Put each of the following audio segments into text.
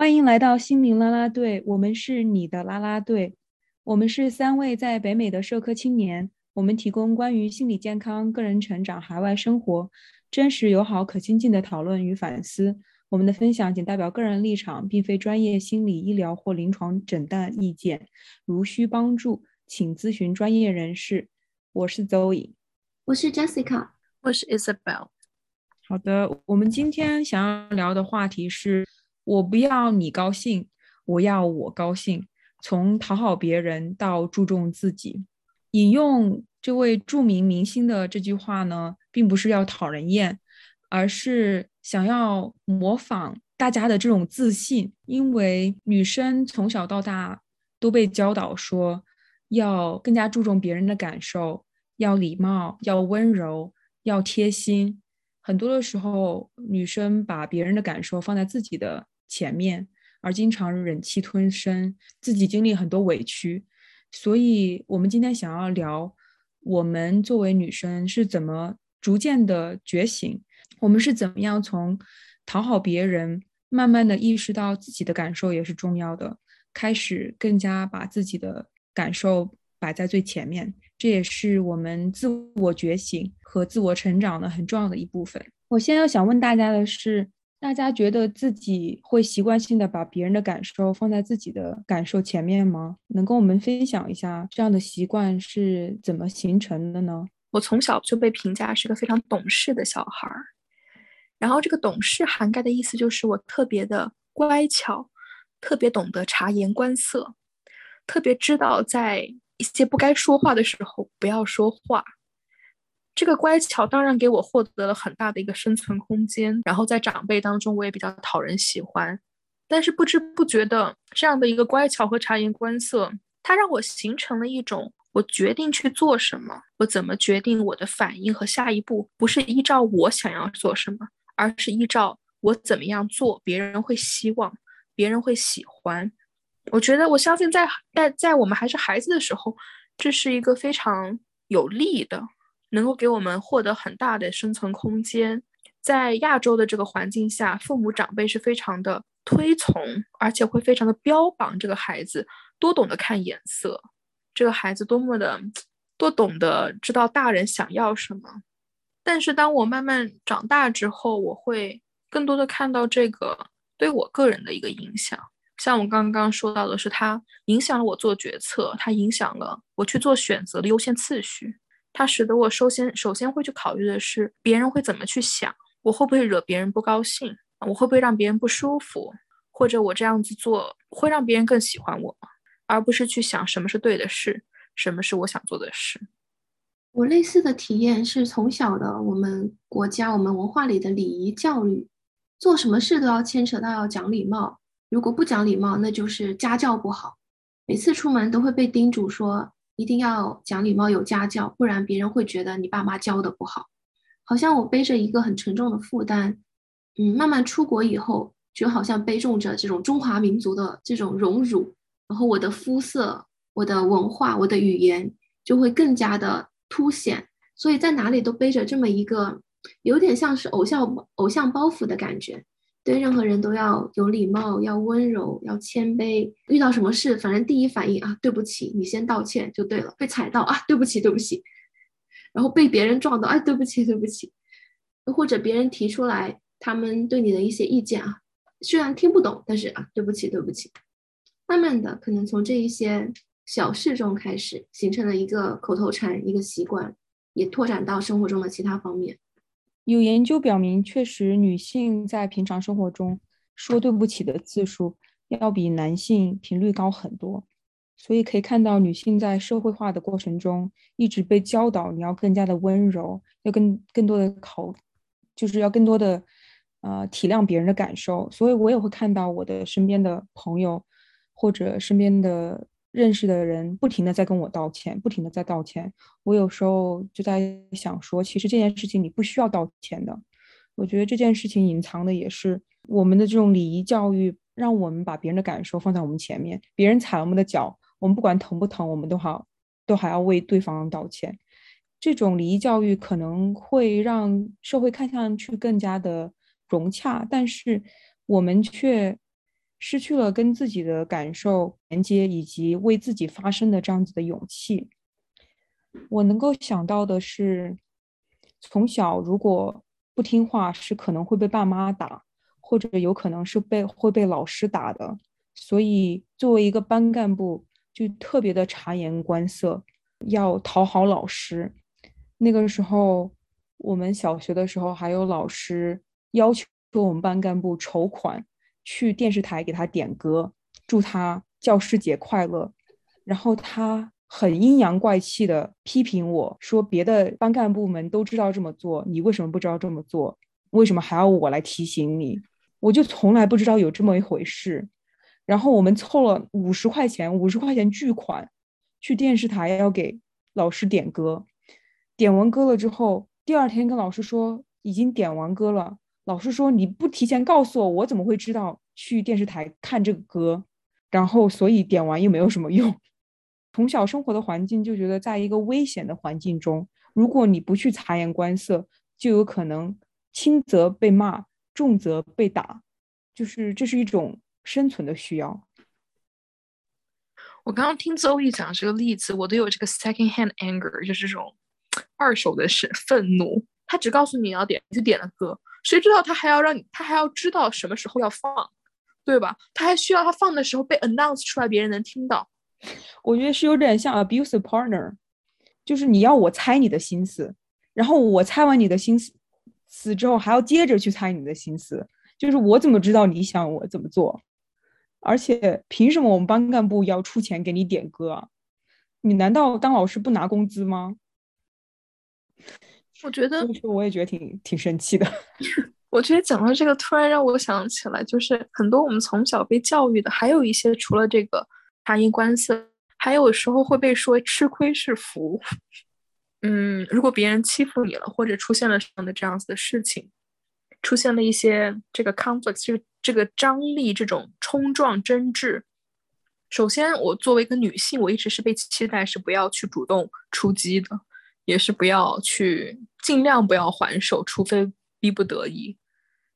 欢迎来到心灵啦啦队，我们是你的啦啦队。我们是三位在北美的社科青年，我们提供关于心理健康、个人成长、海外生活真实、友好、可亲近的讨论与反思。我们的分享仅代表个人立场，并非专业心理医疗或临床诊断意见。如需帮助，请咨询专业人士。我是 Zoe，我是 Jessica，我是 Isabel。好的，我们今天想要聊的话题是。我不要你高兴，我要我高兴。从讨好别人到注重自己，引用这位著名明星的这句话呢，并不是要讨人厌，而是想要模仿大家的这种自信。因为女生从小到大都被教导说，要更加注重别人的感受，要礼貌，要温柔，要贴心。很多的时候，女生把别人的感受放在自己的。前面，而经常忍气吞声，自己经历很多委屈，所以我们今天想要聊，我们作为女生是怎么逐渐的觉醒，我们是怎么样从讨好别人，慢慢的意识到自己的感受也是重要的，开始更加把自己的感受摆在最前面，这也是我们自我觉醒和自我成长的很重要的一部分。我现在要想问大家的是。大家觉得自己会习惯性的把别人的感受放在自己的感受前面吗？能跟我们分享一下这样的习惯是怎么形成的呢？我从小就被评价是个非常懂事的小孩儿，然后这个懂事涵盖的意思就是我特别的乖巧，特别懂得察言观色，特别知道在一些不该说话的时候不要说话。这个乖巧当然给我获得了很大的一个生存空间，然后在长辈当中我也比较讨人喜欢，但是不知不觉的这样的一个乖巧和察言观色，它让我形成了一种我决定去做什么，我怎么决定我的反应和下一步，不是依照我想要做什么，而是依照我怎么样做别人会希望，别人会喜欢。我觉得我相信在在在我们还是孩子的时候，这是一个非常有利的。能够给我们获得很大的生存空间，在亚洲的这个环境下，父母长辈是非常的推崇，而且会非常的标榜这个孩子多懂得看眼色，这个孩子多么的多懂得知道大人想要什么。但是当我慢慢长大之后，我会更多的看到这个对我个人的一个影响，像我刚刚说到的是，它影响了我做决策，它影响了我去做选择的优先次序。它使得我首先首先会去考虑的是别人会怎么去想，我会不会惹别人不高兴，我会不会让别人不舒服，或者我这样子做会让别人更喜欢我，而不是去想什么是对的事，什么是我想做的事。我类似的体验是从小的我们国家我们文化里的礼仪教育，做什么事都要牵扯到要讲礼貌，如果不讲礼貌，那就是家教不好，每次出门都会被叮嘱说。一定要讲礼貌、有家教，不然别人会觉得你爸妈教的不好。好像我背着一个很沉重的负担，嗯，慢慢出国以后，就好像背重着这种中华民族的这种荣辱，然后我的肤色、我的文化、我的语言就会更加的凸显，所以在哪里都背着这么一个有点像是偶像偶像包袱的感觉。对任何人都要有礼貌，要温柔，要谦卑。遇到什么事，反正第一反应啊，对不起，你先道歉就对了。被踩到啊，对不起，对不起。然后被别人撞到，哎，对不起，对不起。或者别人提出来他们对你的一些意见啊，虽然听不懂，但是啊，对不起，对不起。慢慢的，可能从这一些小事中开始，形成了一个口头禅，一个习惯，也拓展到生活中的其他方面。有研究表明，确实女性在平常生活中说对不起的次数要比男性频率高很多，所以可以看到，女性在社会化的过程中一直被教导你要更加的温柔，要更更多的考，就是要更多的呃体谅别人的感受。所以我也会看到我的身边的朋友或者身边的。认识的人不停的在跟我道歉，不停的在道歉。我有时候就在想说，其实这件事情你不需要道歉的。我觉得这件事情隐藏的也是我们的这种礼仪教育，让我们把别人的感受放在我们前面。别人踩了我们的脚，我们不管疼不疼，我们都好都还要为对方道歉。这种礼仪教育可能会让社会看上去更加的融洽，但是我们却失去了跟自己的感受连接以及为自己发声的这样子的勇气。我能够想到的是，从小如果不听话，是可能会被爸妈打，或者有可能是被会被老师打的。所以作为一个班干部，就特别的察言观色，要讨好老师。那个时候，我们小学的时候，还有老师要求我们班干部筹款去电视台给他点歌，祝他教师节快乐。然后他。很阴阳怪气的批评我说：“别的班干部们都知道这么做，你为什么不知道这么做？为什么还要我来提醒你？我就从来不知道有这么一回事。”然后我们凑了五十块钱，五十块钱巨款，去电视台要给老师点歌。点完歌了之后，第二天跟老师说已经点完歌了。老师说：“你不提前告诉我，我怎么会知道去电视台看这个歌？”然后所以点完又没有什么用。从小生活的环境就觉得，在一个危险的环境中，如果你不去察言观色，就有可能轻则被骂，重则被打，就是这是一种生存的需要。我刚刚听邹毅讲这个例子，我都有这个 second hand anger，就是这种二手的是 愤怒。他只告诉你要点，你就点了歌，谁知道他还要让你，他还要知道什么时候要放，对吧？他还需要他放的时候被 announce 出来，别人能听到。我觉得是有点像 abusive partner，就是你要我猜你的心思，然后我猜完你的心思死之后，还要接着去猜你的心思，就是我怎么知道你想我怎么做？而且凭什么我们班干部要出钱给你点歌？你难道当老师不拿工资吗？我觉得，我也觉得挺挺生气的。我觉得讲到这个，突然让我想起来，就是很多我们从小被教育的，还有一些除了这个。察言观色，还有时候会被说吃亏是福。嗯，如果别人欺负你了，或者出现了什么的这样子的事情，出现了一些这个 conflict，这个这个张力，这种冲撞争执。首先，我作为一个女性，我一直是被期待是不要去主动出击的，也是不要去尽量不要还手，除非逼不得已。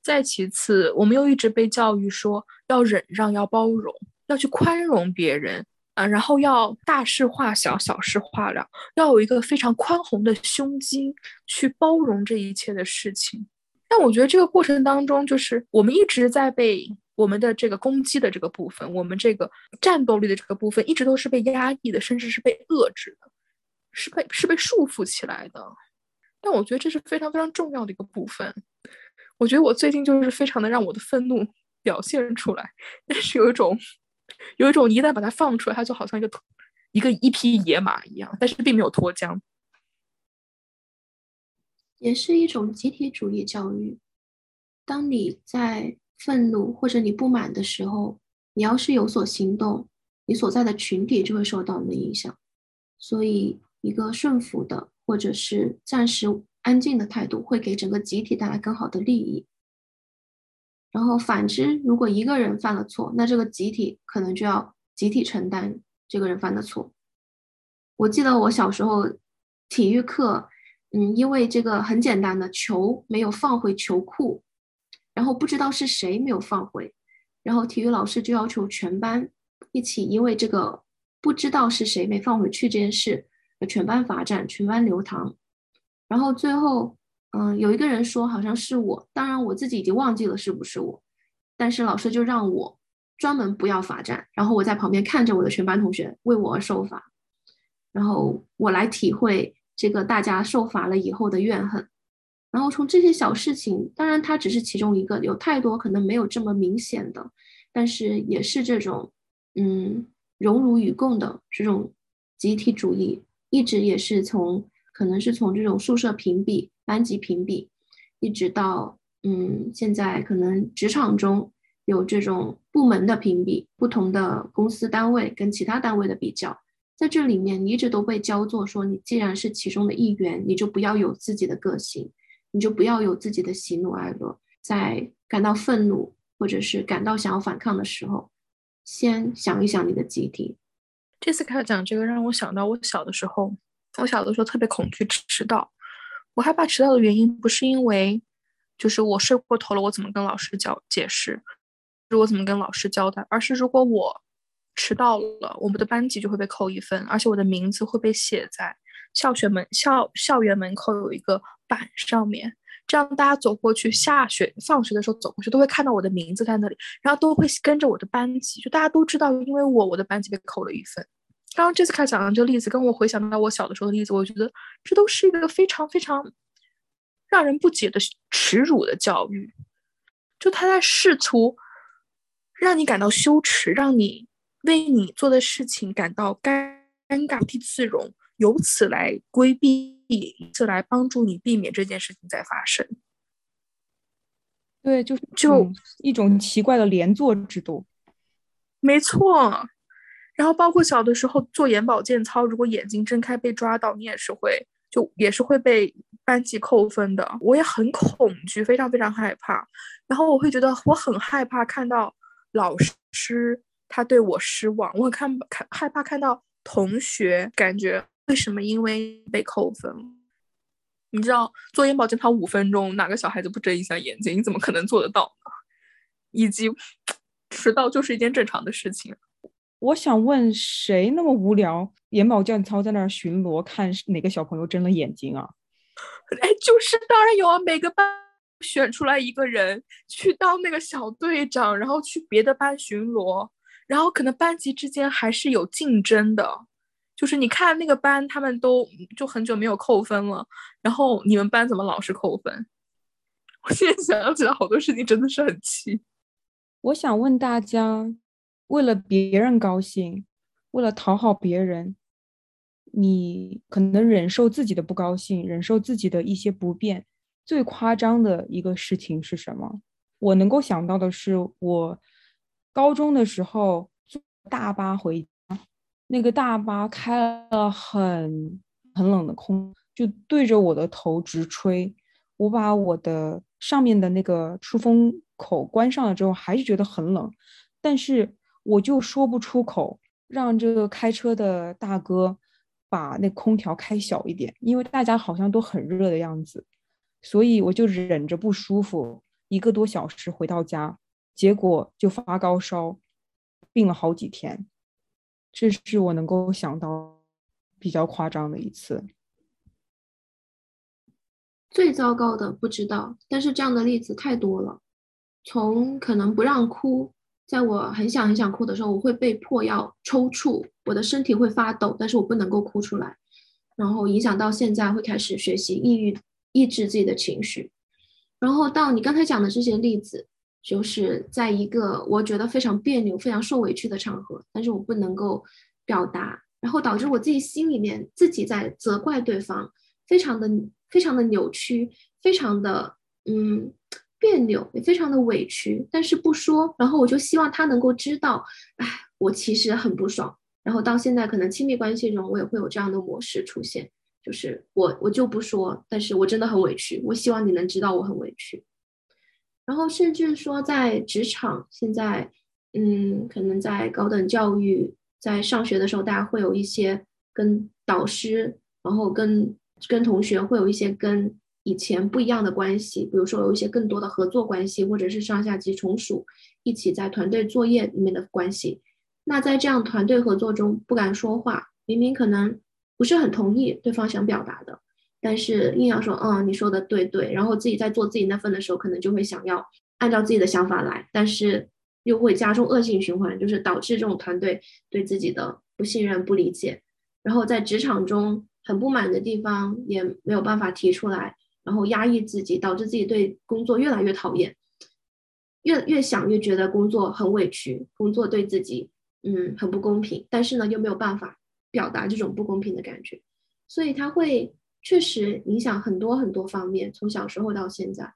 再其次，我们又一直被教育说要忍让，要包容。要去宽容别人啊，然后要大事化小，小事化了，要有一个非常宽宏的胸襟去包容这一切的事情。但我觉得这个过程当中，就是我们一直在被我们的这个攻击的这个部分，我们这个战斗力的这个部分，一直都是被压抑的，甚至是被遏制的，是被是被束缚起来的。但我觉得这是非常非常重要的一个部分。我觉得我最近就是非常的让我的愤怒表现出来，但是有一种。有一种一旦把它放出来，它就好像一个一个一匹野马一样，但是并没有脱缰，也是一种集体主义教育。当你在愤怒或者你不满的时候，你要是有所行动，你所在的群体就会受到你的影响。所以，一个顺服的或者是暂时安静的态度，会给整个集体带来更好的利益。然后反之，如果一个人犯了错，那这个集体可能就要集体承担这个人犯的错。我记得我小时候体育课，嗯，因为这个很简单的球没有放回球库，然后不知道是谁没有放回，然后体育老师就要求全班一起，因为这个不知道是谁没放回去这件事，全班罚站，全班留堂，然后最后。嗯，有一个人说好像是我，当然我自己已经忘记了是不是我，但是老师就让我专门不要罚站，然后我在旁边看着我的全班同学为我而受罚，然后我来体会这个大家受罚了以后的怨恨，然后从这些小事情，当然它只是其中一个，有太多可能没有这么明显的，但是也是这种嗯荣辱与共的这种集体主义，一直也是从可能是从这种宿舍评比。班级评比，一直到嗯，现在可能职场中有这种部门的评比，不同的公司单位跟其他单位的比较，在这里面你一直都被教做说，你既然是其中的一员，你就不要有自己的个性，你就不要有自己的喜怒哀乐，在感到愤怒或者是感到想要反抗的时候，先想一想你的集体。这次开始讲这个，让我想到我小的时候，我小的时候特别恐惧迟到。我害怕迟到的原因不是因为，就是我睡过头了，我怎么跟老师交解释？我怎么跟老师交代，而是如果我迟到了，我们的班级就会被扣一分，而且我的名字会被写在校学门校校园门口有一个板上面。这样大家走过去，下学放学的时候走过去，都会看到我的名字在那里，然后都会跟着我的班级，就大家都知道，因为我我的班级被扣了一分。刚刚这次开讲的这个例子，跟我回想到我小的时候的例子，我觉得这都是一个非常非常让人不解的耻辱的教育，就他在试图让你感到羞耻，让你为你做的事情感到尴尴尬、不自容。由此来规避，以此来帮助你避免这件事情再发生。对，就是就一种奇怪的连坐制度。没错。然后包括小的时候做眼保健操，如果眼睛睁开被抓到，你也是会就也是会被班级扣分的。我也很恐惧，非常非常害怕。然后我会觉得我很害怕看到老师他对我失望，我看看害怕看到同学感觉。为什么？因为被扣分。你知道做眼保健操五分钟，哪个小孩子不睁一下眼睛？你怎么可能做得到呢？以及迟到就是一件正常的事情。我想问，谁那么无聊？眼保健操在那儿巡逻，看哪个小朋友睁了眼睛啊？哎，就是当然有啊，每个班选出来一个人去当那个小队长，然后去别的班巡逻，然后可能班级之间还是有竞争的。就是你看那个班，他们都就很久没有扣分了，然后你们班怎么老是扣分？我现在想起来好多事情，真的是很气。我想问大家，为了别人高兴，为了讨好别人，你可能忍受自己的不高兴，忍受自己的一些不便，最夸张的一个事情是什么？我能够想到的是，我高中的时候坐大巴回。那个大巴开了很很冷的空，就对着我的头直吹。我把我的上面的那个出风口关上了之后，还是觉得很冷，但是我就说不出口，让这个开车的大哥把那空调开小一点，因为大家好像都很热的样子，所以我就忍着不舒服一个多小时回到家，结果就发高烧，病了好几天。这是我能够想到比较夸张的一次。最糟糕的不知道，但是这样的例子太多了。从可能不让哭，在我很想很想哭的时候，我会被迫要抽搐，我的身体会发抖，但是我不能够哭出来。然后影响到现在会开始学习抑郁，抑制自己的情绪。然后到你刚才讲的这些例子。就是在一个我觉得非常别扭、非常受委屈的场合，但是我不能够表达，然后导致我自己心里面自己在责怪对方，非常的、非常的扭曲，非常的嗯别扭，也非常的委屈，但是不说，然后我就希望他能够知道，哎，我其实很不爽。然后到现在，可能亲密关系中我也会有这样的模式出现，就是我我就不说，但是我真的很委屈，我希望你能知道我很委屈。然后甚至说，在职场，现在，嗯，可能在高等教育，在上学的时候，大家会有一些跟导师，然后跟跟同学会有一些跟以前不一样的关系，比如说有一些更多的合作关系，或者是上下级从属一起在团队作业里面的关系。那在这样团队合作中，不敢说话，明明可能不是很同意对方想表达的。但是硬要说，嗯，你说的对对，然后自己在做自己那份的时候，可能就会想要按照自己的想法来，但是又会加重恶性循环，就是导致这种团队对自己的不信任、不理解，然后在职场中很不满的地方也没有办法提出来，然后压抑自己，导致自己对工作越来越讨厌，越越想越觉得工作很委屈，工作对自己嗯很不公平，但是呢又没有办法表达这种不公平的感觉，所以他会。确实影响很多很多方面，从小时候到现在，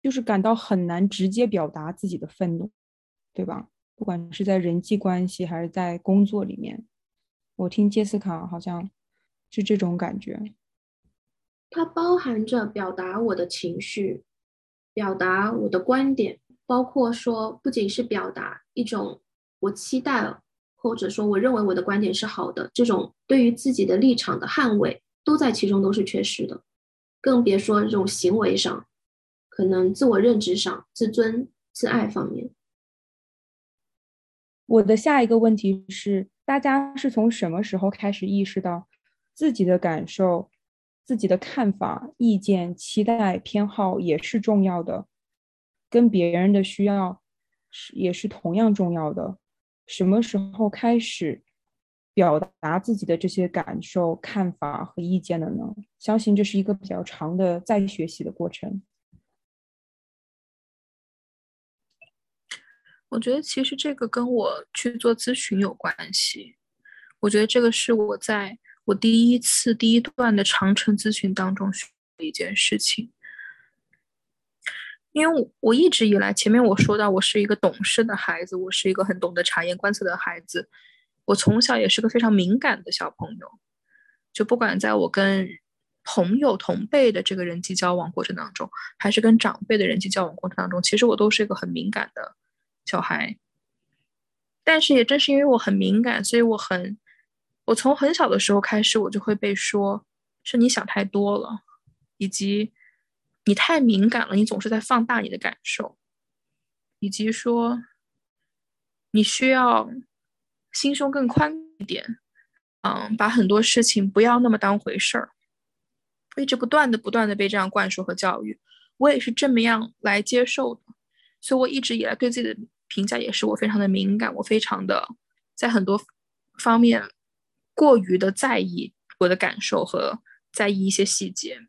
就是感到很难直接表达自己的愤怒，对吧？不管是在人际关系还是在工作里面，我听杰斯卡好像是这种感觉。它包含着表达我的情绪，表达我的观点，包括说不仅是表达一种我期待。或者说，我认为我的观点是好的，这种对于自己的立场的捍卫，都在其中都是缺失的，更别说这种行为上，可能自我认知上、自尊自爱方面。我的下一个问题是：大家是从什么时候开始意识到自己的感受、自己的看法、意见、期待、偏好也是重要的，跟别人的需要是也是同样重要的？什么时候开始表达自己的这些感受、看法和意见的呢？相信这是一个比较长的再学习的过程。我觉得其实这个跟我去做咨询有关系。我觉得这个是我在我第一次第一段的长程咨询当中学的一件事情。因为我我一直以来，前面我说到我是一个懂事的孩子，我是一个很懂得察言观色的孩子。我从小也是个非常敏感的小朋友，就不管在我跟朋友同辈的这个人际交往过程当中，还是跟长辈的人际交往过程当中，其实我都是一个很敏感的。小孩，但是也正是因为我很敏感，所以我很，我从很小的时候开始，我就会被说是你想太多了，以及你太敏感了，你总是在放大你的感受，以及说你需要心胸更宽一点，嗯，把很多事情不要那么当回事儿，一直不断的不断的被这样灌输和教育，我也是这么样来接受的，所以我一直以来对自己的。评价也是我非常的敏感，我非常的在很多方面过于的在意我的感受和在意一些细节。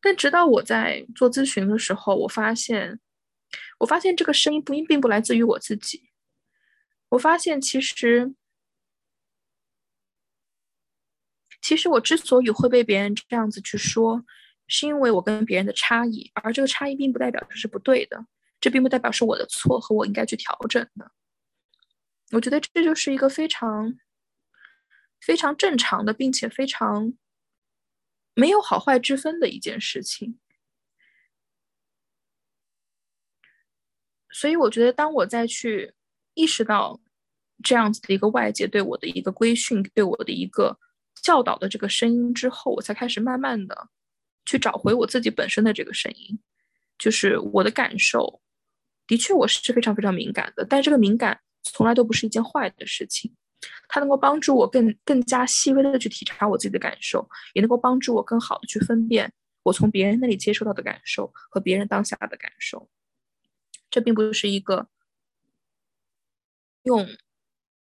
但直到我在做咨询的时候，我发现，我发现这个声音不应并不来自于我自己。我发现其实，其实我之所以会被别人这样子去说，是因为我跟别人的差异，而这个差异并不代表这是不对的。这并不代表是我的错和我应该去调整的。我觉得这就是一个非常、非常正常的，并且非常没有好坏之分的一件事情。所以，我觉得当我再去意识到这样子的一个外界对我的一个规训、对我的一个教导的这个声音之后，我才开始慢慢的去找回我自己本身的这个声音，就是我的感受。的确，我是非常非常敏感的，但这个敏感从来都不是一件坏的事情，它能够帮助我更更加细微的去体察我自己的感受，也能够帮助我更好的去分辨我从别人那里接收到的感受和别人当下的感受。这并不是一个用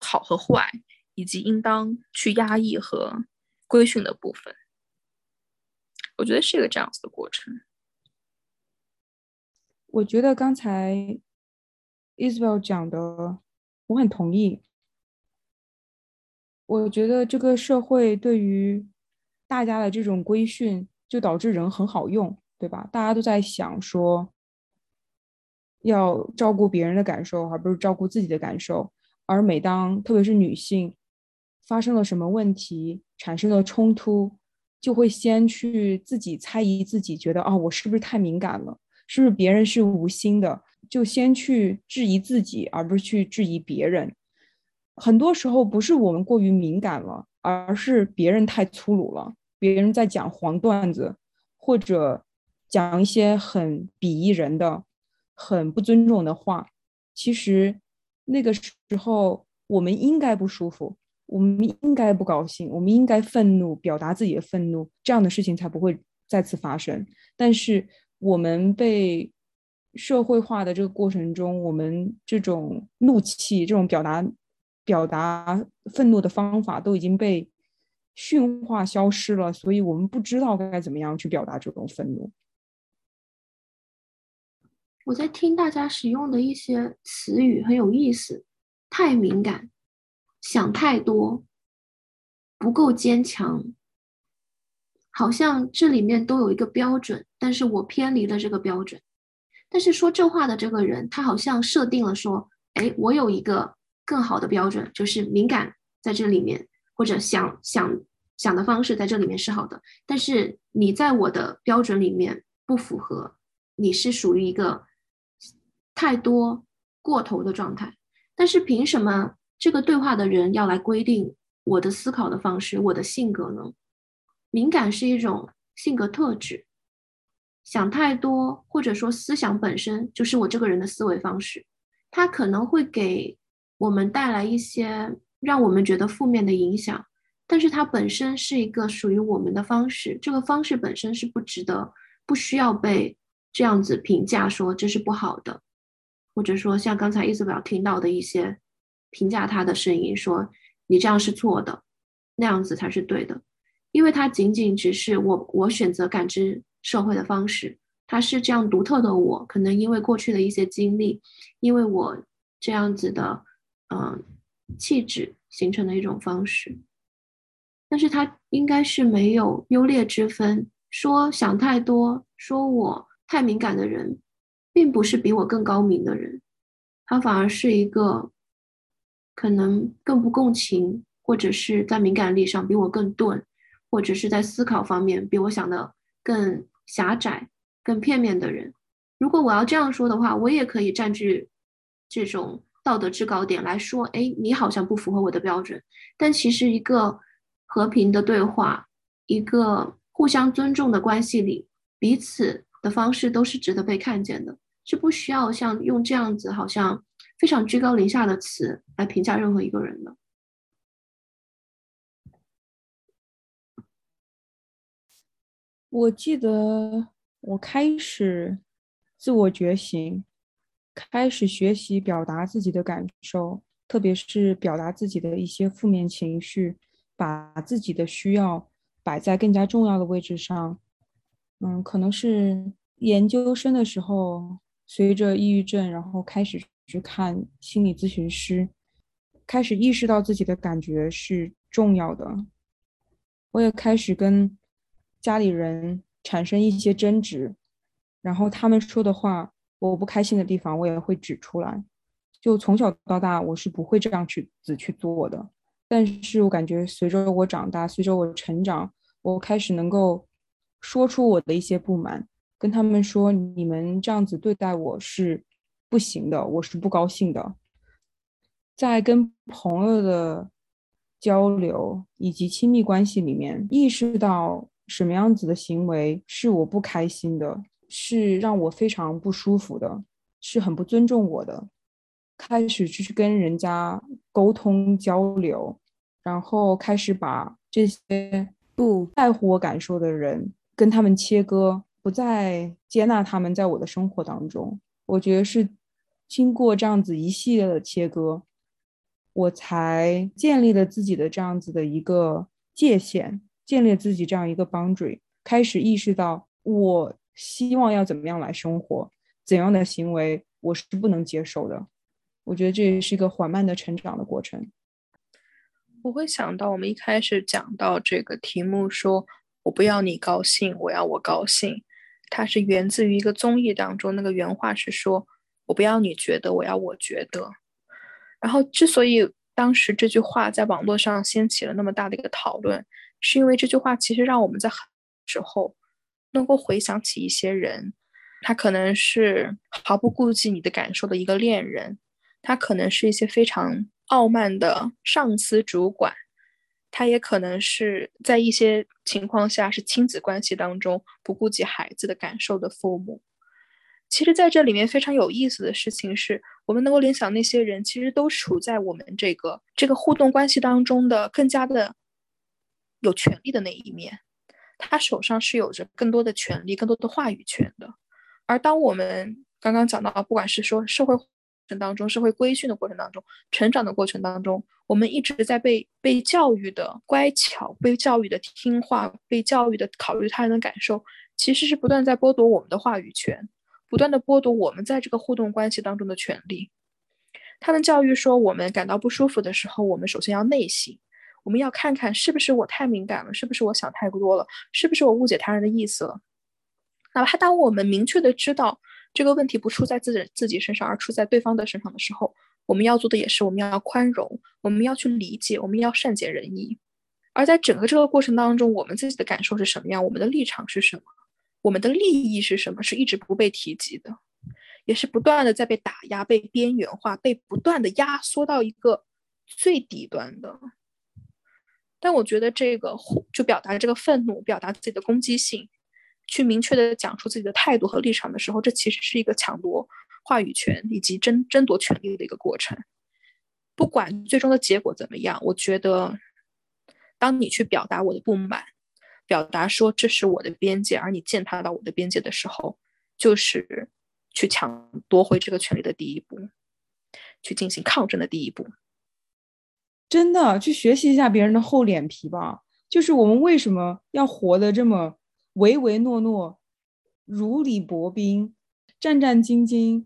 好和坏以及应当去压抑和规训的部分。我觉得是一个这样子的过程。我觉得刚才 Isabel 讲的，我很同意。我觉得这个社会对于大家的这种规训，就导致人很好用，对吧？大家都在想说，要照顾别人的感受，而不是照顾自己的感受。而每当特别是女性发生了什么问题，产生了冲突，就会先去自己猜疑自己，觉得哦，我是不是太敏感了？是不是别人是无心的？就先去质疑自己，而不是去质疑别人。很多时候不是我们过于敏感了，而是别人太粗鲁了。别人在讲黄段子，或者讲一些很鄙夷人的、很不尊重的话。其实那个时候我们应该不舒服，我们应该不高兴，我们应该愤怒，表达自己的愤怒，这样的事情才不会再次发生。但是。我们被社会化的这个过程中，我们这种怒气、这种表达、表达愤怒的方法都已经被驯化、消失了，所以我们不知道该怎么样去表达这种愤怒。我在听大家使用的一些词语很有意思，太敏感、想太多、不够坚强。好像这里面都有一个标准，但是我偏离了这个标准。但是说这话的这个人，他好像设定了说，哎，我有一个更好的标准，就是敏感在这里面，或者想想想的方式在这里面是好的。但是你在我的标准里面不符合，你是属于一个太多过头的状态。但是凭什么这个对话的人要来规定我的思考的方式，我的性格呢？敏感是一种性格特质，想太多，或者说思想本身就是我这个人的思维方式，它可能会给我们带来一些让我们觉得负面的影响。但是它本身是一个属于我们的方式，这个方式本身是不值得、不需要被这样子评价说这是不好的，或者说像刚才伊斯表听到的一些评价他的声音，说你这样是错的，那样子才是对的，因为它仅仅只是我我选择感知社会的方式，它是这样独特的我，可能因为过去的一些经历，因为我这样子的嗯气质形成的一种方式。但是他应该是没有优劣之分。说想太多，说我太敏感的人，并不是比我更高明的人，他反而是一个可能更不共情，或者是在敏感力上比我更钝，或者是在思考方面比我想的更狭窄、更片面的人。如果我要这样说的话，我也可以占据这种道德制高点来说：“哎，你好像不符合我的标准。”但其实一个。和平的对话，一个互相尊重的关系里，彼此的方式都是值得被看见的，是不需要像用这样子好像非常居高临下的词来评价任何一个人的。我记得我开始自我觉醒，开始学习表达自己的感受，特别是表达自己的一些负面情绪。把自己的需要摆在更加重要的位置上，嗯，可能是研究生的时候，随着抑郁症，然后开始去看心理咨询师，开始意识到自己的感觉是重要的。我也开始跟家里人产生一些争执，然后他们说的话，我不开心的地方，我也会指出来。就从小到大，我是不会这样去子去做的。但是我感觉，随着我长大，随着我成长，我开始能够说出我的一些不满，跟他们说：“你们这样子对待我是不行的，我是不高兴的。”在跟朋友的交流以及亲密关系里面，意识到什么样子的行为是我不开心的，是让我非常不舒服的，是很不尊重我的，开始去跟人家沟通交流。然后开始把这些不在乎我感受的人跟他们切割，不再接纳他们在我的生活当中。我觉得是经过这样子一系列的切割，我才建立了自己的这样子的一个界限，建立自己这样一个 boundary，开始意识到我希望要怎么样来生活，怎样的行为我是不能接受的。我觉得这是一个缓慢的成长的过程。我会想到，我们一开始讲到这个题目，说我不要你高兴，我要我高兴。它是源自于一个综艺当中，那个原话是说，我不要你觉得，我要我觉得。然后，之所以当时这句话在网络上掀起了那么大的一个讨论，是因为这句话其实让我们在很时候能够回想起一些人，他可能是毫不顾及你的感受的一个恋人，他可能是一些非常。傲慢的上司主管，他也可能是在一些情况下是亲子关系当中不顾及孩子的感受的父母。其实，在这里面非常有意思的事情是，我们能够联想那些人其实都处在我们这个这个互动关系当中的更加的有权利的那一面，他手上是有着更多的权利、更多的话语权的。而当我们刚刚讲到，不管是说社会过。程当中，社会规训的过程当中，成长的过程当中，我们一直在被被教育的乖巧，被教育的听话，被教育的考虑他人的感受，其实是不断在剥夺我们的话语权，不断的剥夺我们在这个互动关系当中的权利。他们教育说，我们感到不舒服的时候，我们首先要内省，我们要看看是不是我太敏感了，是不是我想太多了，是不是我误解他人的意思了。哪怕当我们明确的知道。这个问题不出在自己自己身上，而出在对方的身上的时候，我们要做的也是我们要宽容，我们要去理解，我们要善解人意。而在整个这个过程当中，我们自己的感受是什么样，我们的立场是什么，我们的利益是什么，是一直不被提及的，也是不断的在被打压、被边缘化、被不断的压缩到一个最底端的。但我觉得这个就表达这个愤怒，表达自己的攻击性。去明确的讲出自己的态度和立场的时候，这其实是一个抢夺话语权以及争争夺权利的一个过程。不管最终的结果怎么样，我觉得，当你去表达我的不满，表达说这是我的边界，而你践踏到我的边界的时候，就是去抢夺回这个权利的第一步，去进行抗争的第一步。真的，去学习一下别人的厚脸皮吧。就是我们为什么要活得这么唯唯诺诺、如履薄冰、战战兢兢、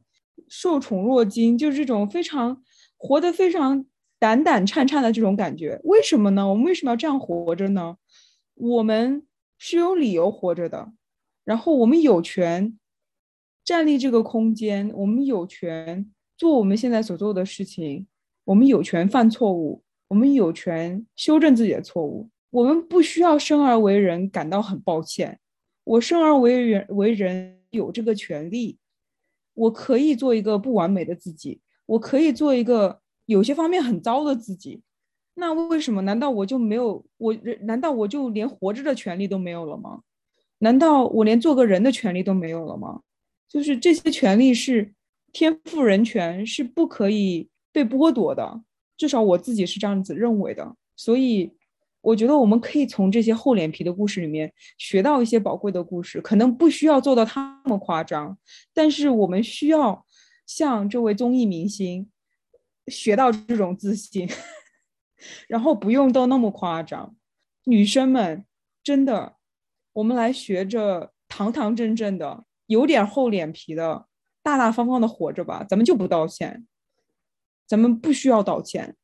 受宠若惊，就是这种非常。活得非常胆胆颤颤的这种感觉，为什么呢？我们为什么要这样活着呢？我们是有理由活着的，然后我们有权站立这个空间，我们有权做我们现在所做的事情，我们有权犯错误，我们有权修正自己的错误，我们不需要生而为人感到很抱歉。我生而为人为人有这个权利，我可以做一个不完美的自己。我可以做一个有些方面很糟的自己，那为什么？难道我就没有我？难道我就连活着的权利都没有了吗？难道我连做个人的权利都没有了吗？就是这些权利是天赋人权，是不可以被剥夺的。至少我自己是这样子认为的。所以，我觉得我们可以从这些厚脸皮的故事里面学到一些宝贵的故事。可能不需要做到他那么夸张，但是我们需要。向这位综艺明星学到这种自信，然后不用都那么夸张。女生们，真的，我们来学着堂堂正正的，有点厚脸皮的，大大方方的活着吧。咱们就不道歉，咱们不需要道歉。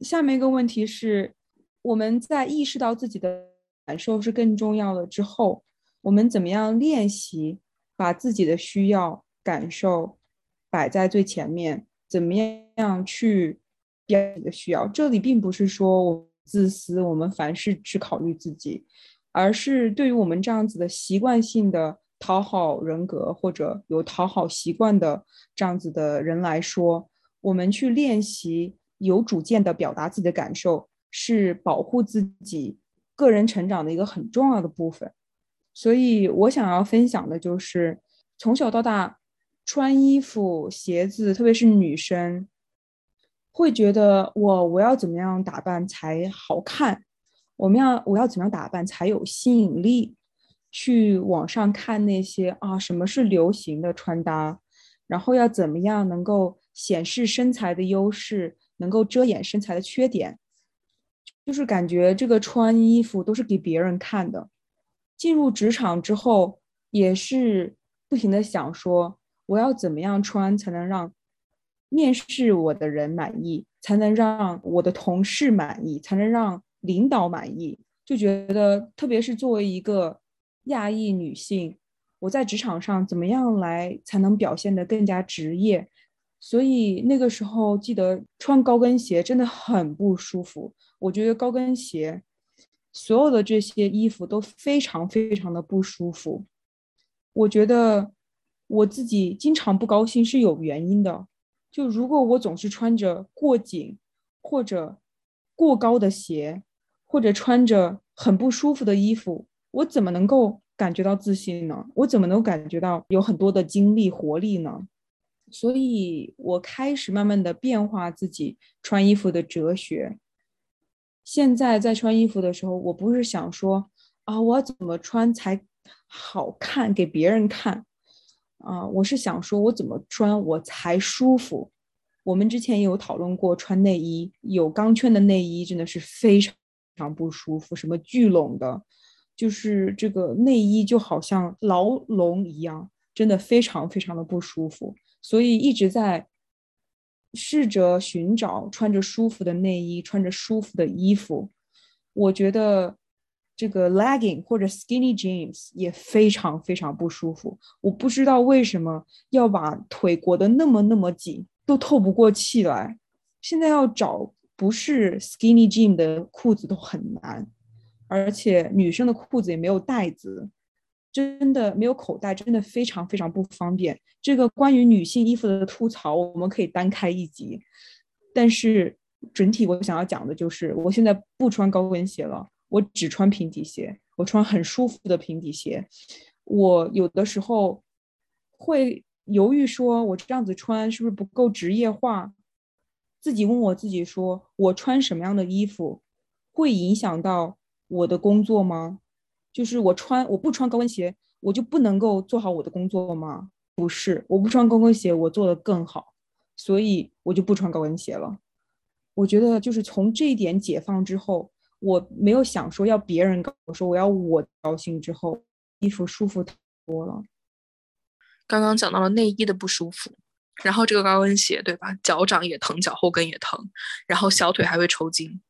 下面一个问题是，我们在意识到自己的感受是更重要的之后，我们怎么样练习？把自己的需要感受摆在最前面，怎么样去表你的需要？这里并不是说我自私，我们凡事只考虑自己，而是对于我们这样子的习惯性的讨好人格或者有讨好习惯的这样子的人来说，我们去练习有主见的表达自己的感受，是保护自己个人成长的一个很重要的部分。所以我想要分享的就是，从小到大穿衣服、鞋子，特别是女生，会觉得我我要怎么样打扮才好看？我们要我要怎么样打扮才有吸引力？去网上看那些啊，什么是流行的穿搭？然后要怎么样能够显示身材的优势，能够遮掩身材的缺点？就是感觉这个穿衣服都是给别人看的。进入职场之后，也是不停的想说，我要怎么样穿才能让面试我的人满意，才能让我的同事满意，才能让领导满意。就觉得，特别是作为一个亚裔女性，我在职场上怎么样来才能表现得更加职业？所以那个时候记得穿高跟鞋真的很不舒服。我觉得高跟鞋。所有的这些衣服都非常非常的不舒服，我觉得我自己经常不高兴是有原因的。就如果我总是穿着过紧或者过高的鞋，或者穿着很不舒服的衣服，我怎么能够感觉到自信呢？我怎么能感觉到有很多的精力活力呢？所以我开始慢慢的变化自己穿衣服的哲学。现在在穿衣服的时候，我不是想说啊，我怎么穿才好看给别人看啊？我是想说我怎么穿我才舒服。我们之前也有讨论过，穿内衣有钢圈的内衣真的是非常非常不舒服，什么聚拢的，就是这个内衣就好像牢笼一样，真的非常非常的不舒服。所以一直在。试着寻找穿着舒服的内衣，穿着舒服的衣服。我觉得这个 legging 或者 skinny jeans 也非常非常不舒服。我不知道为什么要把腿裹得那么那么紧，都透不过气来。现在要找不是 skinny jean 的裤子都很难，而且女生的裤子也没有带子。真的没有口袋，真的非常非常不方便。这个关于女性衣服的吐槽，我们可以单开一集。但是整体我想要讲的就是，我现在不穿高跟鞋了，我只穿平底鞋。我穿很舒服的平底鞋。我有的时候会犹豫，说我这样子穿是不是不够职业化？自己问我自己说，我穿什么样的衣服会影响到我的工作吗？就是我穿我不穿高跟鞋，我就不能够做好我的工作吗？不是，我不穿高跟鞋，我做的更好，所以我就不穿高跟鞋了。我觉得就是从这一点解放之后，我没有想说要别人高，我说我要我高兴之后。衣服舒服多了。刚刚讲到了内衣的不舒服，然后这个高跟鞋对吧？脚掌也疼，脚后跟也疼，然后小腿还会抽筋。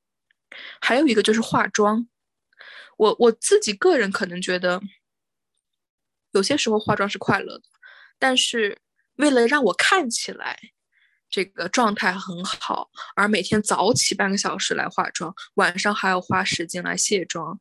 还有一个就是化妆，我我自己个人可能觉得，有些时候化妆是快乐的，但是为了让我看起来这个状态很好，而每天早起半个小时来化妆，晚上还要花时间来卸妆。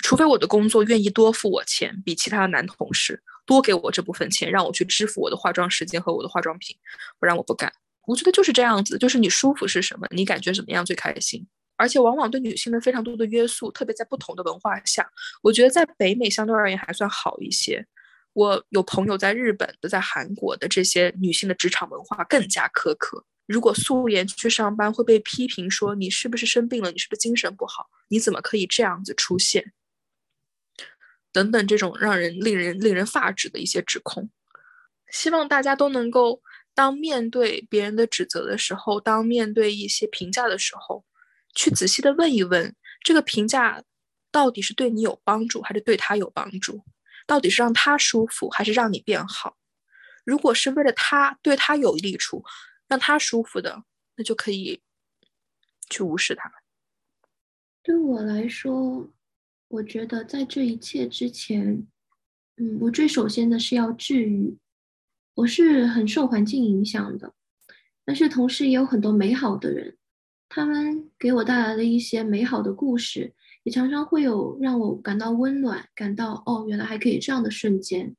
除非我的工作愿意多付我钱，比其他的男同事多给我这部分钱，让我去支付我的化妆时间和我的化妆品，不然我不干。我觉得就是这样子，就是你舒服是什么，你感觉怎么样最开心。而且往往对女性的非常多的约束，特别在不同的文化下，我觉得在北美相对而言还算好一些。我有朋友在日本的，在韩国的这些女性的职场文化更加苛刻。如果素颜去上班会被批评说你是不是生病了，你是不是精神不好，你怎么可以这样子出现？等等，这种让人令人令人发指的一些指控，希望大家都能够，当面对别人的指责的时候，当面对一些评价的时候，去仔细的问一问，这个评价到底是对你有帮助，还是对他有帮助？到底是让他舒服，还是让你变好？如果是为了他，对他有利处，让他舒服的，那就可以去无视他。对我来说。我觉得在这一切之前，嗯，我最首先的是要治愈。我是很受环境影响的，但是同时也有很多美好的人，他们给我带来了一些美好的故事，也常常会有让我感到温暖，感到哦，原来还可以这样的瞬间。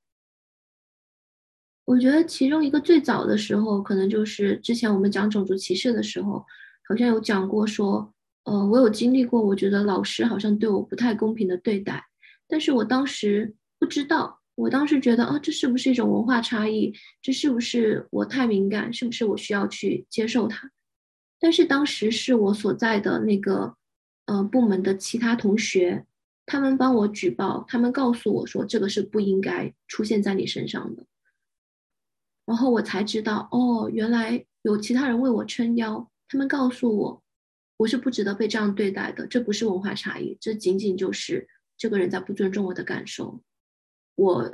我觉得其中一个最早的时候，可能就是之前我们讲种族歧视的时候，好像有讲过说。呃，我有经历过，我觉得老师好像对我不太公平的对待，但是我当时不知道，我当时觉得啊，这是不是一种文化差异？这是不是我太敏感？是不是我需要去接受它？但是当时是我所在的那个呃部门的其他同学，他们帮我举报，他们告诉我说这个是不应该出现在你身上的，然后我才知道，哦，原来有其他人为我撑腰，他们告诉我。我是不值得被这样对待的，这不是文化差异，这仅仅就是这个人在不尊重我的感受。我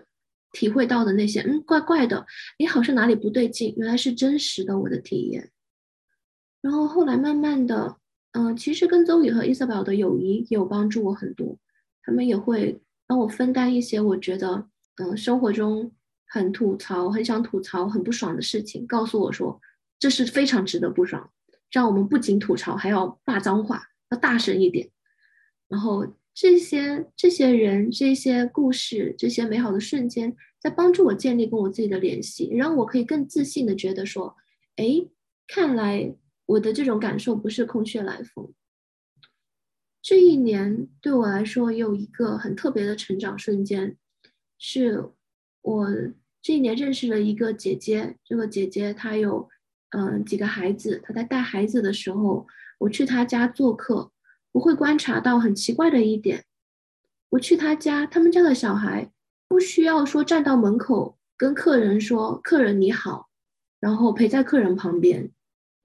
体会到的那些，嗯，怪怪的，你好像哪里不对劲，原来是真实的我的体验。然后后来慢慢的，嗯，其实跟邹宇和伊瑟宝的友谊也有帮助我很多，他们也会帮我分担一些我觉得，嗯，生活中很吐槽、很想吐槽、很不爽的事情，告诉我说这是非常值得不爽。让我们不仅吐槽，还要骂脏话，要大声一点。然后这些这些人、这些故事、这些美好的瞬间，在帮助我建立跟我自己的联系，让我可以更自信的觉得说：“哎，看来我的这种感受不是空穴来风。”这一年对我来说有一个很特别的成长瞬间，是我这一年认识了一个姐姐。这个姐姐她有。嗯，几个孩子，她在带孩子的时候，我去她家做客，我会观察到很奇怪的一点。我去他家，他们家的小孩不需要说站到门口跟客人说“客人你好”，然后陪在客人旁边，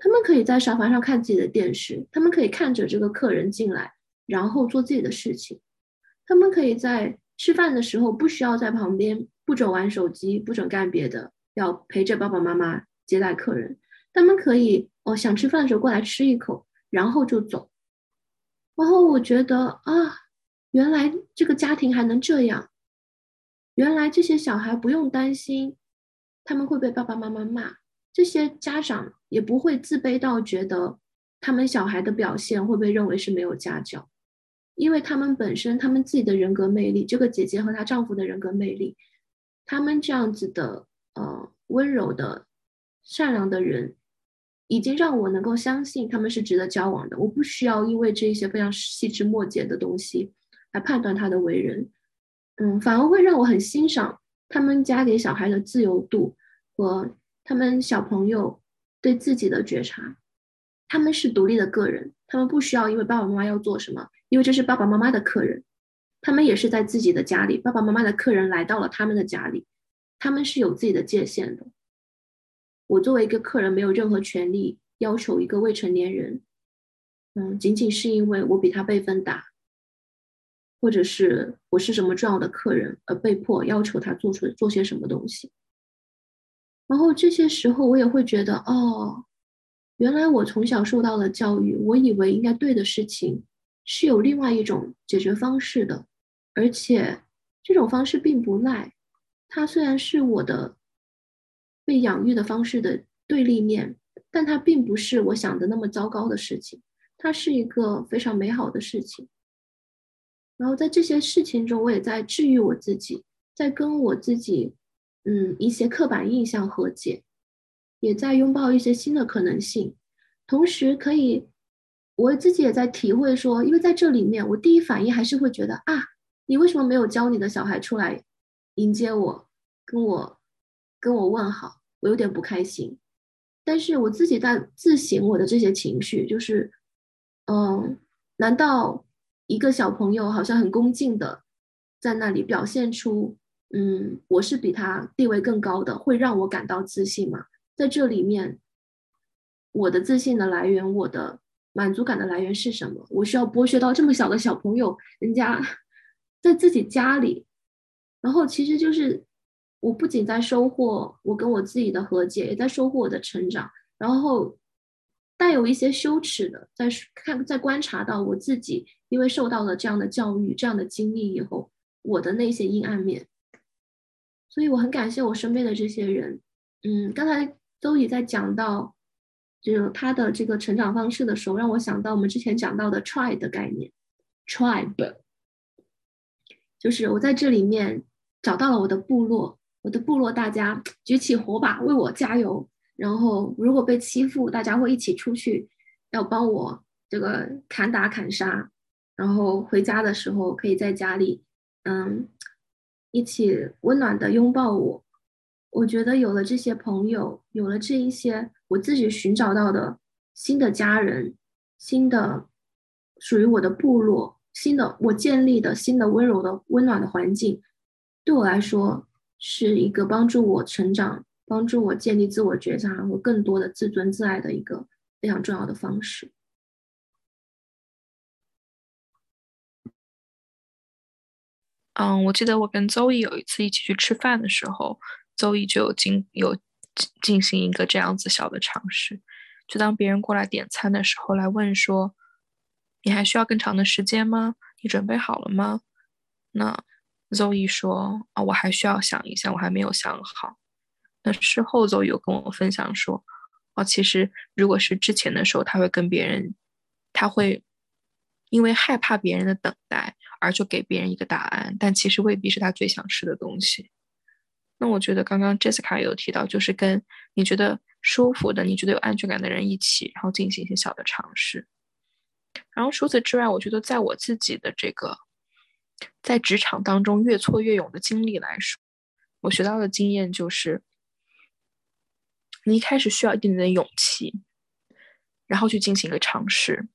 他们可以在沙发上看自己的电视，他们可以看着这个客人进来，然后做自己的事情。他们可以在吃饭的时候不需要在旁边，不准玩手机，不准干别的，要陪着爸爸妈妈接待客人。他们可以哦，想吃饭的时候过来吃一口，然后就走。然后我觉得啊，原来这个家庭还能这样，原来这些小孩不用担心他们会被爸爸妈妈骂，这些家长也不会自卑到觉得他们小孩的表现会被认为是没有家教，因为他们本身他们自己的人格魅力，这个姐姐和她丈夫的人格魅力，他们这样子的呃温柔的善良的人。已经让我能够相信他们是值得交往的。我不需要因为这些非常细枝末节的东西来判断他的为人，嗯，反而会让我很欣赏他们家给小孩的自由度和他们小朋友对自己的觉察。他们是独立的个人，他们不需要因为爸爸妈妈要做什么，因为这是爸爸妈妈的客人，他们也是在自己的家里，爸爸妈妈的客人来到了他们的家里，他们是有自己的界限的。我作为一个客人，没有任何权利要求一个未成年人，嗯，仅仅是因为我比他辈分大，或者是我是什么重要的客人而被迫要求他做出做些什么东西。然后这些时候，我也会觉得，哦。原来我从小受到的教育，我以为应该对的事情，是有另外一种解决方式的，而且这种方式并不赖。它虽然是我的被养育的方式的对立面，但它并不是我想的那么糟糕的事情，它是一个非常美好的事情。然后在这些事情中，我也在治愈我自己，在跟我自己，嗯，一些刻板印象和解。也在拥抱一些新的可能性，同时可以，我自己也在体会说，因为在这里面，我第一反应还是会觉得啊，你为什么没有教你的小孩出来迎接我，跟我跟我问好，我有点不开心。但是我自己在自省我的这些情绪，就是，嗯，难道一个小朋友好像很恭敬的在那里表现出，嗯，我是比他地位更高的，会让我感到自信吗？在这里面，我的自信的来源，我的满足感的来源是什么？我需要剥削到这么小的小朋友，人家 在自己家里，然后其实就是我不仅在收获我跟我自己的和解，也在收获我的成长，然后带有一些羞耻的，在看在观察到我自己，因为受到了这样的教育、这样的经历以后，我的那些阴暗面，所以我很感谢我身边的这些人，嗯，刚才。周乙在讲到，就是他的这个成长方式的时候，让我想到我们之前讲到的 tribe 的概念，tribe，就是我在这里面找到了我的部落，我的部落大家举起火把为我加油，然后如果被欺负，大家会一起出去要帮我这个砍打砍杀，然后回家的时候可以在家里，嗯，一起温暖的拥抱我。我觉得有了这些朋友，有了这一些我自己寻找到的新的家人，新的属于我的部落，新的我建立的新的温柔的温暖的环境，对我来说是一个帮助我成长、帮助我建立自我觉察和更多的自尊自爱的一个非常重要的方式。嗯，我记得我跟邹毅有一次一起去吃饭的时候。周易就有进有进进行一个这样子小的尝试，就当别人过来点餐的时候来问说：“你还需要更长的时间吗？你准备好了吗？”那周易说：“啊，我还需要想一下，我还没有想好。”那事后周易有跟我分享说：“哦，其实如果是之前的时候，他会跟别人，他会因为害怕别人的等待而就给别人一个答案，但其实未必是他最想吃的东西。”那我觉得刚刚 Jessica 有提到，就是跟你觉得舒服的、你觉得有安全感的人一起，然后进行一些小的尝试。然后除此之外，我觉得在我自己的这个在职场当中越挫越勇的经历来说，我学到的经验就是，你一开始需要一点点的勇气，然后去进行一个尝试，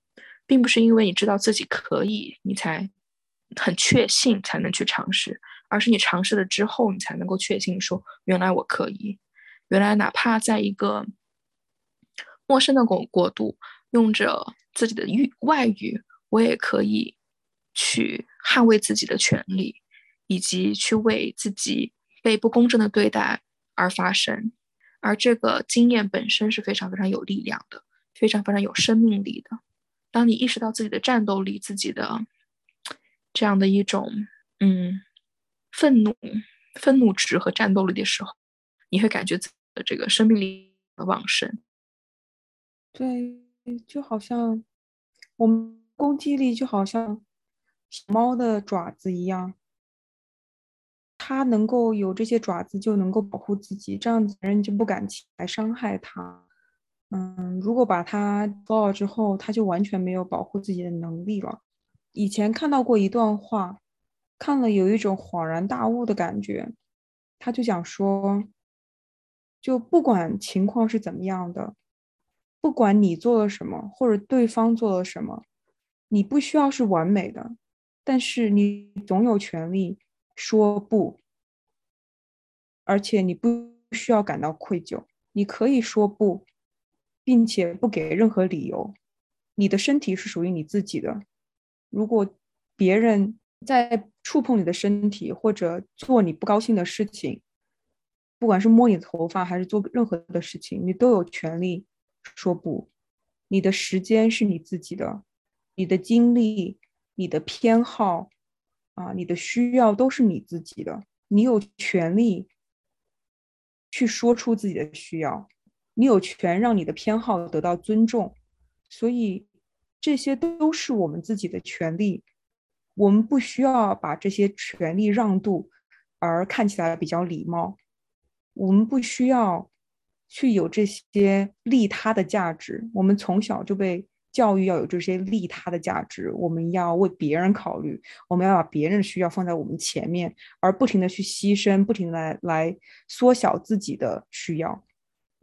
并不是因为你知道自己可以，你才很确信才能去尝试。而是你尝试了之后，你才能够确信说，原来我可以，原来哪怕在一个陌生的国国度，用着自己的语外语，我也可以去捍卫自己的权利，以及去为自己被不公正的对待而发声。而这个经验本身是非常非常有力量的，非常非常有生命力的。当你意识到自己的战斗力，自己的这样的一种，嗯。愤怒、愤怒值和战斗力的时候，你会感觉自己的这个生命力的旺盛。对，就好像我们攻击力就好像猫的爪子一样，它能够有这些爪子，就能够保护自己，这样子人就不敢来伤害它。嗯，如果把它剥了之后，他就完全没有保护自己的能力了。以前看到过一段话，看了有一种恍然大悟的感觉。他就讲说，就不管情况是怎么样的，不管你做了什么，或者对方做了什么，你不需要是完美的，但是你总有权利说不，而且你不需要感到愧疚，你可以说不，并且不给任何理由。你的身体是属于你自己的，如果别人在触碰你的身体，或者做你不高兴的事情，不管是摸你的头发还是做任何的事情，你都有权利说不。你的时间是你自己的，你的精力、你的偏好啊，你的需要都是你自己的，你有权利去说出自己的需要，你有权让你的偏好得到尊重。所以，这些都是我们自己的权利，我们不需要把这些权利让渡，而看起来比较礼貌。我们不需要去有这些利他的价值。我们从小就被教育要有这些利他的价值，我们要为别人考虑，我们要把别人的需要放在我们前面，而不停的去牺牲，不停的来来缩小自己的需要。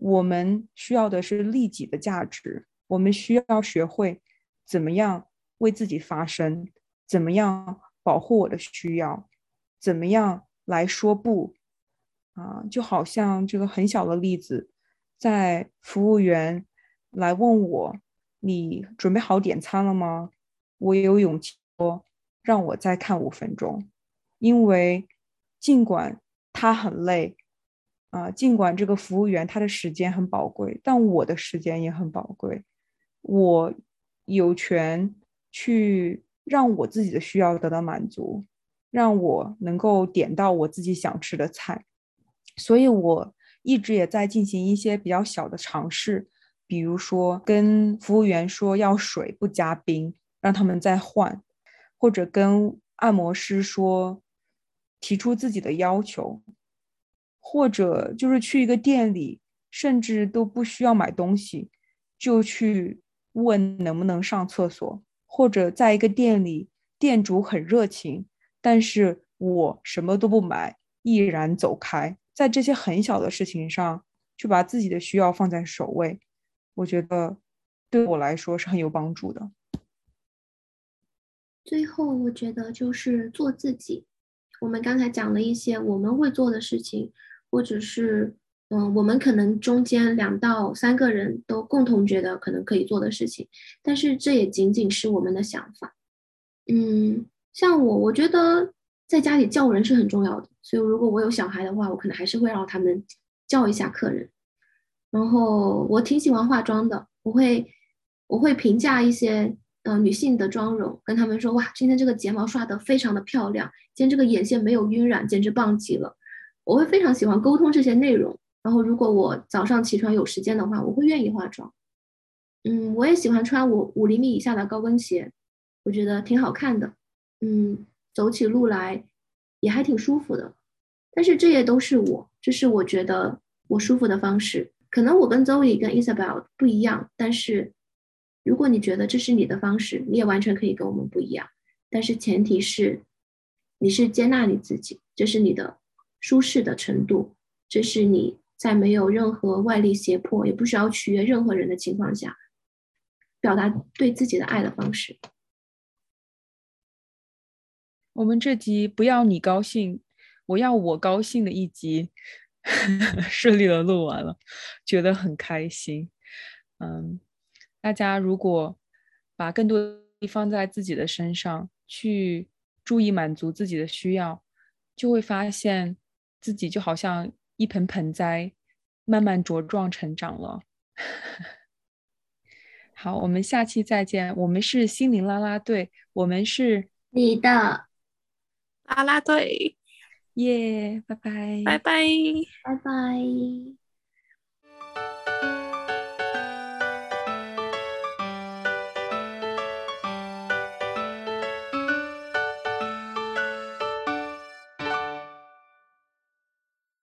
我们需要的是利己的价值。我们需要学会怎么样为自己发声，怎么样保护我的需要，怎么样来说不啊？就好像这个很小的例子，在服务员来问我：“你准备好点餐了吗？”我也有勇气说：“让我再看五分钟。”因为尽管他很累啊，尽管这个服务员他的时间很宝贵，但我的时间也很宝贵。我有权去让我自己的需要得到满足，让我能够点到我自己想吃的菜，所以我一直也在进行一些比较小的尝试，比如说跟服务员说要水不加冰，让他们再换，或者跟按摩师说提出自己的要求，或者就是去一个店里，甚至都不需要买东西，就去。问能不能上厕所，或者在一个店里，店主很热情，但是我什么都不买，毅然走开。在这些很小的事情上，就把自己的需要放在首位，我觉得对我来说是很有帮助的。最后，我觉得就是做自己。我们刚才讲了一些我们会做的事情，或者是。嗯，我们可能中间两到三个人都共同觉得可能可以做的事情，但是这也仅仅是我们的想法。嗯，像我，我觉得在家里叫人是很重要的，所以如果我有小孩的话，我可能还是会让他们叫一下客人。然后我挺喜欢化妆的，我会我会评价一些呃女性的妆容，跟他们说哇，今天这个睫毛刷的非常的漂亮，今天这个眼线没有晕染，简直棒极了。我会非常喜欢沟通这些内容。然后，如果我早上起床有时间的话，我会愿意化妆。嗯，我也喜欢穿五五厘米以下的高跟鞋，我觉得挺好看的。嗯，走起路来也还挺舒服的。但是这些都是我，这是我觉得我舒服的方式。可能我跟 Zoe 跟 Isabel 不一样，但是如果你觉得这是你的方式，你也完全可以跟我们不一样。但是前提是你是接纳你自己，这是你的舒适的程度，这是你。在没有任何外力胁迫，也不需要取悦任何人的情况下，表达对自己的爱的方式。我们这集不要你高兴，我要我高兴的一集 顺利的录完了，觉得很开心。嗯，大家如果把更多放在自己的身上，去注意满足自己的需要，就会发现自己就好像。一盆盆栽，慢慢茁壮成长了。好，我们下期再见。我们是心灵啦啦队，我们是你的啦啦队，耶！拜拜，拜拜，拜拜。